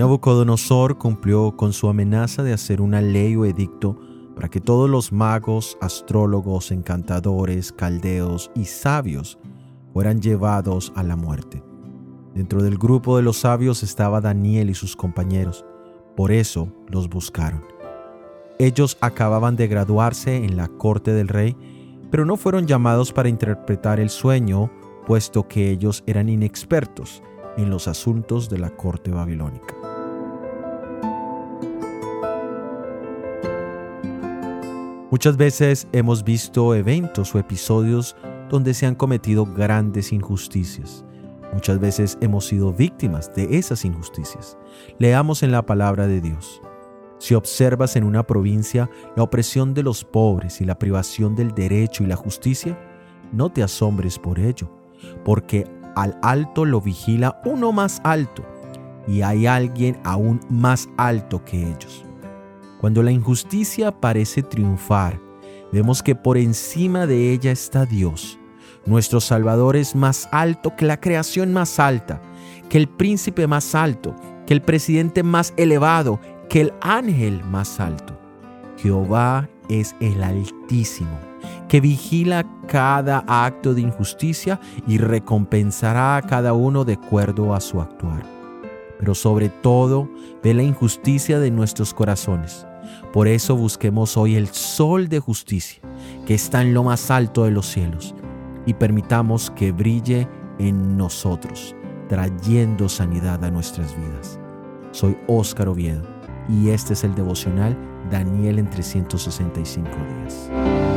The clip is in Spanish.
Nabucodonosor cumplió con su amenaza de hacer una ley o edicto para que todos los magos, astrólogos, encantadores, caldeos y sabios fueran llevados a la muerte. Dentro del grupo de los sabios estaba Daniel y sus compañeros, por eso los buscaron. Ellos acababan de graduarse en la corte del rey, pero no fueron llamados para interpretar el sueño, puesto que ellos eran inexpertos en los asuntos de la corte babilónica. Muchas veces hemos visto eventos o episodios donde se han cometido grandes injusticias. Muchas veces hemos sido víctimas de esas injusticias. Leamos en la palabra de Dios. Si observas en una provincia la opresión de los pobres y la privación del derecho y la justicia, no te asombres por ello, porque al alto lo vigila uno más alto, y hay alguien aún más alto que ellos. Cuando la injusticia parece triunfar, vemos que por encima de ella está Dios. Nuestro Salvador es más alto que la creación más alta, que el príncipe más alto, que el presidente más elevado, que el ángel más alto. Jehová es el Altísimo, que vigila cada acto de injusticia y recompensará a cada uno de acuerdo a su actuar. Pero sobre todo ve la injusticia de nuestros corazones por eso busquemos hoy el sol de justicia, que está en lo más alto de los cielos, y permitamos que brille en nosotros, trayendo sanidad a nuestras vidas. Soy Óscar Oviedo y este es el devocional Daniel en 365 días.